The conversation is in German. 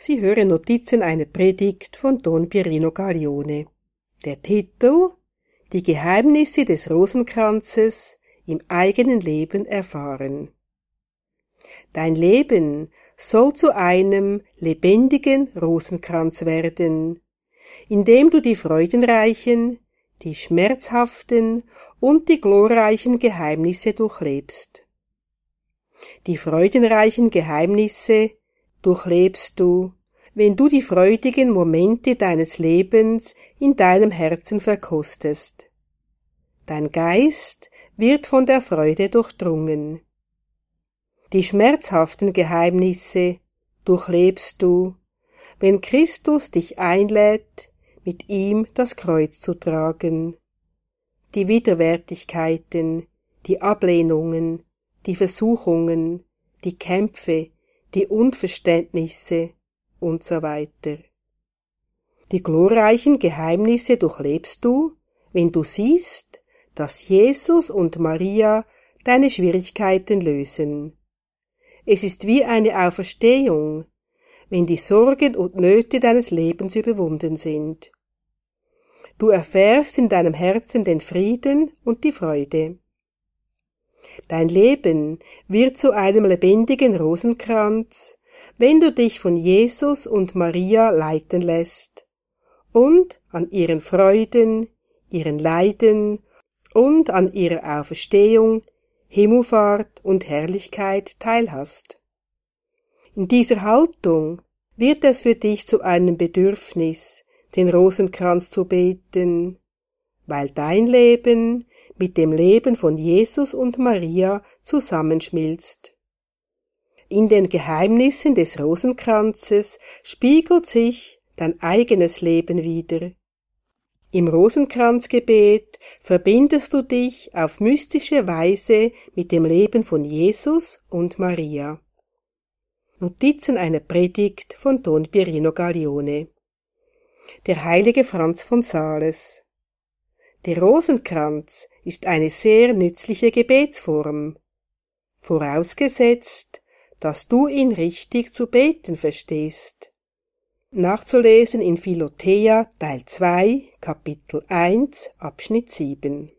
Sie hören Notizen einer Predigt von Don Pierino Gaglione. Der Titel Die Geheimnisse des Rosenkranzes im eigenen Leben erfahren. Dein Leben soll zu einem lebendigen Rosenkranz werden, indem du die freudenreichen, die schmerzhaften und die glorreichen Geheimnisse durchlebst. Die freudenreichen Geheimnisse durchlebst du, wenn du die freudigen Momente deines Lebens in deinem Herzen verkostest. Dein Geist wird von der Freude durchdrungen. Die schmerzhaften Geheimnisse durchlebst du, wenn Christus dich einlädt, mit ihm das Kreuz zu tragen. Die Widerwärtigkeiten, die Ablehnungen, die Versuchungen, die Kämpfe, die Unverständnisse und so weiter. Die glorreichen Geheimnisse durchlebst du, wenn du siehst, dass Jesus und Maria deine Schwierigkeiten lösen. Es ist wie eine Auferstehung, wenn die Sorgen und Nöte deines Lebens überwunden sind. Du erfährst in deinem Herzen den Frieden und die Freude. Dein Leben wird zu einem lebendigen Rosenkranz, wenn du dich von Jesus und Maria leiten lässt und an ihren Freuden, ihren Leiden und an ihrer Auferstehung, Himmelfahrt und Herrlichkeit teilhast. In dieser Haltung wird es für dich zu einem Bedürfnis, den Rosenkranz zu beten, weil dein Leben mit dem Leben von Jesus und Maria zusammenschmilzt. In den Geheimnissen des Rosenkranzes spiegelt sich dein eigenes Leben wider. Im Rosenkranzgebet verbindest du dich auf mystische Weise mit dem Leben von Jesus und Maria. Notizen einer Predigt von Don Pierino Gaglione. Der heilige Franz von Sales. Der Rosenkranz ist eine sehr nützliche Gebetsform, vorausgesetzt, dass du ihn richtig zu beten verstehst. Nachzulesen in Philothea Teil 2, Kapitel 1, Abschnitt 7.